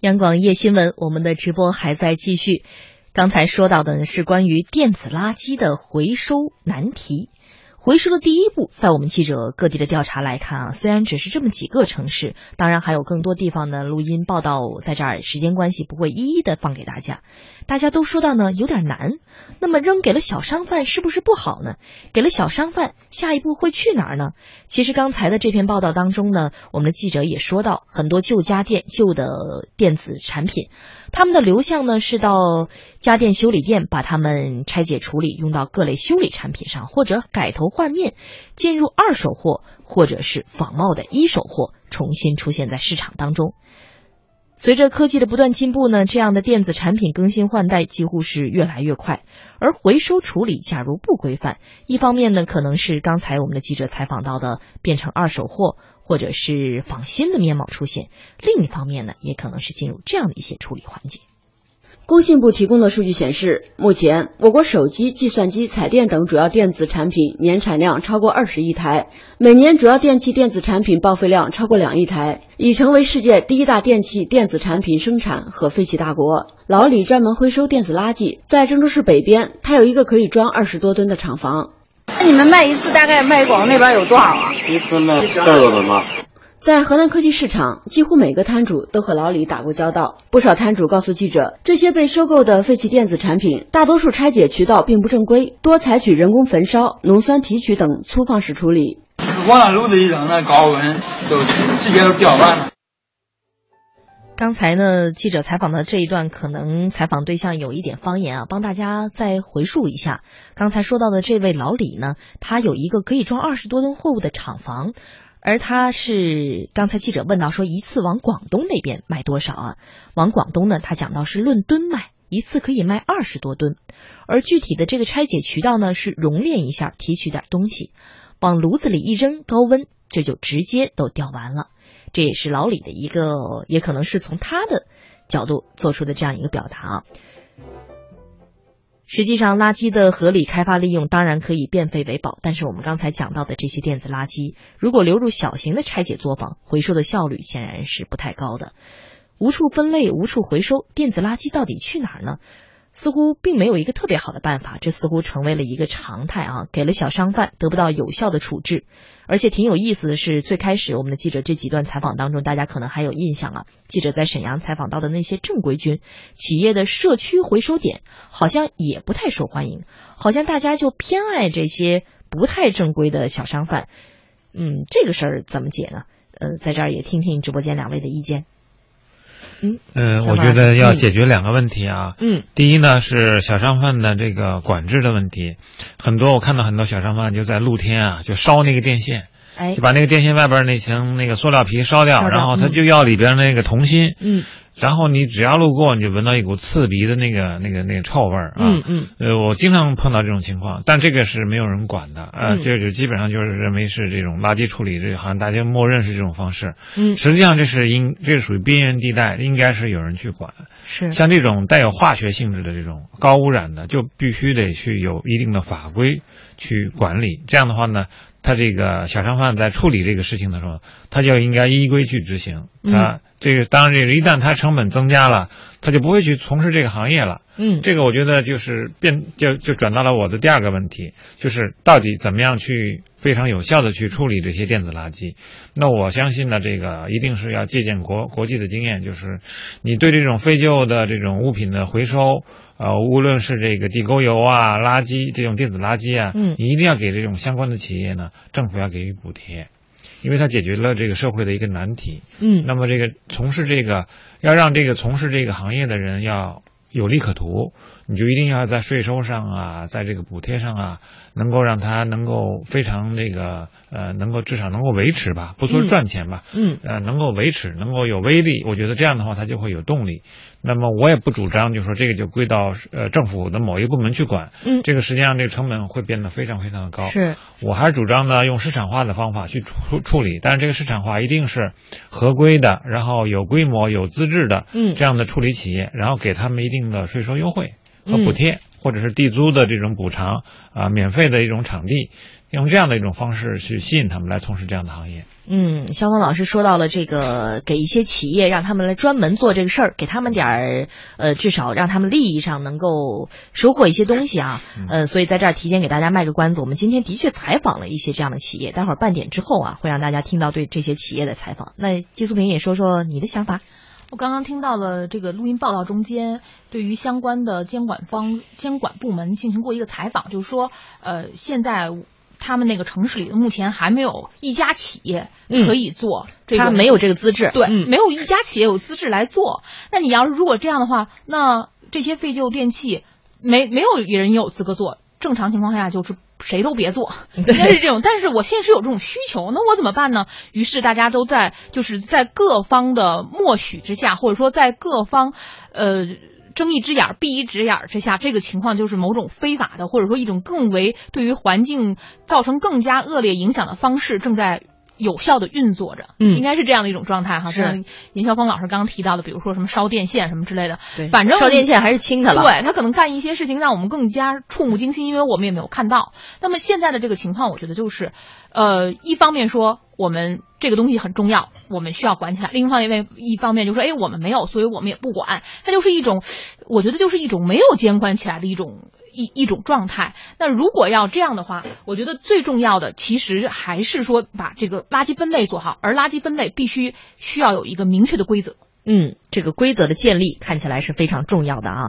央广夜新闻，我们的直播还在继续。刚才说到的是关于电子垃圾的回收难题。回收的第一步，在我们记者各地的调查来看啊，虽然只是这么几个城市，当然还有更多地方的录音报道，在这儿时间关系不会一一的放给大家。大家都说到呢有点难，那么扔给了小商贩是不是不好呢？给了小商贩，下一步会去哪儿呢？其实刚才的这篇报道当中呢，我们的记者也说到，很多旧家电、旧的电子产品。他们的流向呢是到家电修理店，把它们拆解处理，用到各类修理产品上，或者改头换面，进入二手货或者是仿冒的一手货，重新出现在市场当中。随着科技的不断进步呢，这样的电子产品更新换代几乎是越来越快。而回收处理假如不规范，一方面呢可能是刚才我们的记者采访到的变成二手货，或者是仿新的面貌出现；另一方面呢，也可能是进入这样的一些处理环节。工信部提供的数据显示，目前我国手机、计算机、彩电等主要电子产品年产量超过二十亿台，每年主要电器电子产品报废量超过两亿台，已成为世界第一大电器电子产品生产和废弃大国。老李专门回收电子垃圾，在郑州市北边，他有一个可以装二十多吨的厂房。那你们卖一次大概卖广那边有多少啊？一次卖二多吨吧。在河南科技市场，几乎每个摊主都和老李打过交道。不少摊主告诉记者，这些被收购的废弃电子产品，大多数拆解渠道并不正规，多采取人工焚烧、浓酸提取等粗放式处理。往那炉子一扔，那高温就直接就掉完了。刚才呢，记者采访的这一段，可能采访对象有一点方言啊，帮大家再回述一下。刚才说到的这位老李呢，他有一个可以装二十多吨货物的厂房。而他是刚才记者问到说一次往广东那边卖多少啊？往广东呢，他讲到是论吨卖，一次可以卖二十多吨。而具体的这个拆解渠道呢，是熔炼一下，提取点东西，往炉子里一扔，高温这就直接都掉完了。这也是老李的一个，也可能是从他的角度做出的这样一个表达啊。实际上，垃圾的合理开发利用当然可以变废为宝，但是我们刚才讲到的这些电子垃圾，如果流入小型的拆解作坊，回收的效率显然是不太高的。无处分类，无处回收，电子垃圾到底去哪儿呢？似乎并没有一个特别好的办法，这似乎成为了一个常态啊！给了小商贩得不到有效的处置，而且挺有意思的是，最开始我们的记者这几段采访当中，大家可能还有印象啊。记者在沈阳采访到的那些正规军企业的社区回收点，好像也不太受欢迎，好像大家就偏爱这些不太正规的小商贩。嗯，这个事儿怎么解呢？呃，在这儿也听听直播间两位的意见。嗯，我觉得要解决两个问题啊。嗯，第一呢是小商贩的这个管制的问题，很多我看到很多小商贩就在露天啊就烧那个电线，哎，就把那个电线外边那层那个塑料皮烧掉，然后他就要里边那个铜芯。嗯。然后你只要路过，你就闻到一股刺鼻的那个、那个、那个臭味儿啊！嗯嗯。呃，我经常碰到这种情况，但这个是没有人管的，啊，这就基本上就是认为是这种垃圾处理，这好像大家默认是这种方式。嗯。实际上这是应，这是属于边缘地带，应该是有人去管。是。像这种带有化学性质的这种高污染的，就必须得去有一定的法规去管理。这样的话呢，他这个小商贩在处理这个事情的时候，他就应该依规去执行。他。这个当然，这个一旦他成本增加了，他就不会去从事这个行业了。嗯，这个我觉得就是变，就就转到了我的第二个问题，就是到底怎么样去非常有效的去处理这些电子垃圾？那我相信呢，这个一定是要借鉴国国际的经验，就是你对这种废旧的这种物品的回收，呃，无论是这个地沟油啊、垃圾这种电子垃圾啊，嗯，你一定要给这种相关的企业呢，政府要给予补贴。因为它解决了这个社会的一个难题，嗯，那么这个从事这个要让这个从事这个行业的人要有利可图，你就一定要在税收上啊，在这个补贴上啊，能够让它能够非常那个呃，能够至少能够维持吧，不说赚钱吧，嗯，呃，能够维持，能够有威力，我觉得这样的话它就会有动力。那么我也不主张，就说这个就归到呃政府的某一部门去管，嗯，这个实际上这个成本会变得非常非常的高。是，我还是主张呢用市场化的方法去处处理，但是这个市场化一定是合规的，然后有规模、有资质的，嗯，这样的处理企业，然后给他们一定的税收优惠和补贴，或者是地租的这种补偿啊，免费的一种场地，用这样的一种方式去吸引他们来从事这样的行业。嗯，肖峰老师说到了这个，给一些企业让他们来专门做这个事儿，给他们点儿呃，至少让他们利益上能够收获一些东西啊。呃，所以在这儿提前给大家卖个关子，我们今天的确采访了一些这样的企业，待会儿半点之后啊，会让大家听到对这些企业的采访。那季素平也说说你的想法。我刚刚听到了这个录音报道中间，对于相关的监管方、监管部门进行过一个采访，就是说，呃，现在他们那个城市里目前还没有一家企业可以做这个，他没有这个资质，对，嗯没有一家企业有资质来做。那你要是如果这样的话，那这些废旧电器没没有人有资格做，正常情况下就是谁都别做，应该是这种。但是我现实有这种需求，那我怎么办呢？于是大家都在就是在各方的默许之下，或者说在各方呃。睁一只眼闭一只眼之下，这个情况就是某种非法的，或者说一种更为对于环境造成更加恶劣影响的方式正在有效的运作着。嗯应该是这样的一种状态哈。是像严晓峰老师刚刚提到的，比如说什么烧电线什么之类的，对反正烧电线还是轻的了。对他可能干一些事情让我们更加触目惊心，因为我们也没有看到。那么现在的这个情况，我觉得就是，呃，一方面说我们这个东西很重要，我们需要管起来；另一方面，一方面就说，哎，我们没有，所以我们也不管。它就是一种，我觉得就是一种没有监管起来的一种。一一种状态。那如果要这样的话，我觉得最重要的其实还是说把这个垃圾分类做好，而垃圾分类必须需要有一个明确的规则。嗯，这个规则的建立看起来是非常重要的啊。